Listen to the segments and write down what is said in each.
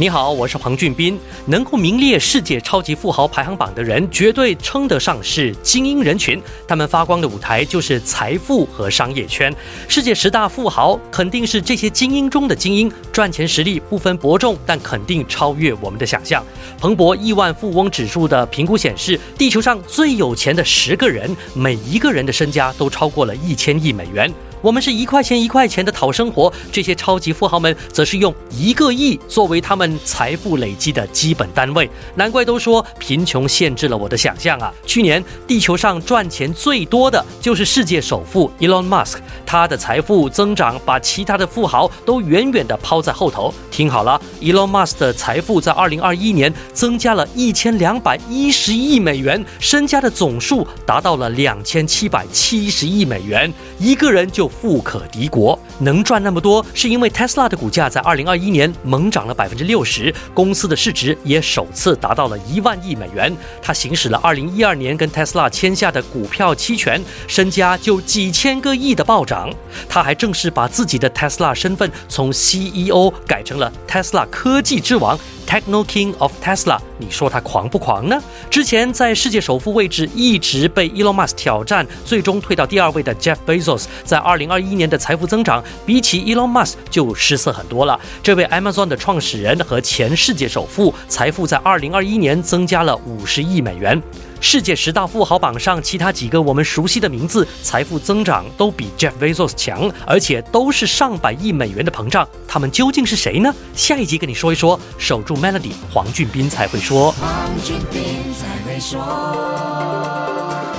你好，我是庞俊斌。能够名列世界超级富豪排行榜的人，绝对称得上是精英人群。他们发光的舞台就是财富和商业圈。世界十大富豪肯定是这些精英中的精英，赚钱实力不分伯仲，但肯定超越我们的想象。彭博亿万富翁指数的评估显示，地球上最有钱的十个人，每一个人的身家都超过了一千亿美元。我们是一块钱一块钱的讨生活，这些超级富豪们则是用一个亿作为他们财富累积的基本单位。难怪都说贫穷限制了我的想象啊！去年地球上赚钱最多的就是世界首富 Elon Musk，他的财富增长把其他的富豪都远远的抛在后头。听好了，Elon Musk 的财富在二零二一年增加了一千两百一十亿美元，身家的总数达到了两千七百七十亿美元，一个人就。富可敌国，能赚那么多，是因为 Tesla 的股价在二零二一年猛涨了百分之六十，公司的市值也首次达到了一万亿美元。他行使了二零一二年跟 Tesla 签下的股票期权，身家就几千个亿的暴涨。他还正式把自己的 Tesla 身份从 CEO 改成了 Tesla 科技之王。Techno King of Tesla，你说他狂不狂呢？之前在世界首富位置一直被 Elon Musk 挑战，最终退到第二位的 Jeff Bezos，在二零二一年的财富增长比起 Elon Musk 就失色很多了。这位 Amazon 的创始人和前世界首富，财富在二零二一年增加了五十亿美元。世界十大富豪榜上，其他几个我们熟悉的名字，财富增长都比 Jeff Bezos 强，而且都是上百亿美元的膨胀。他们究竟是谁呢？下一集跟你说一说。守住 Melody，黄俊斌才会说。黄俊斌才会说。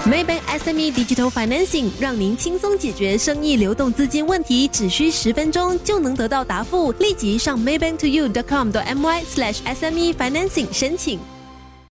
Maybank SME Digital Financing 让您轻松解决生意流动资金问题，只需十分钟就能得到答复。立即上 maybanktoyou.com.my/sme financing 申请。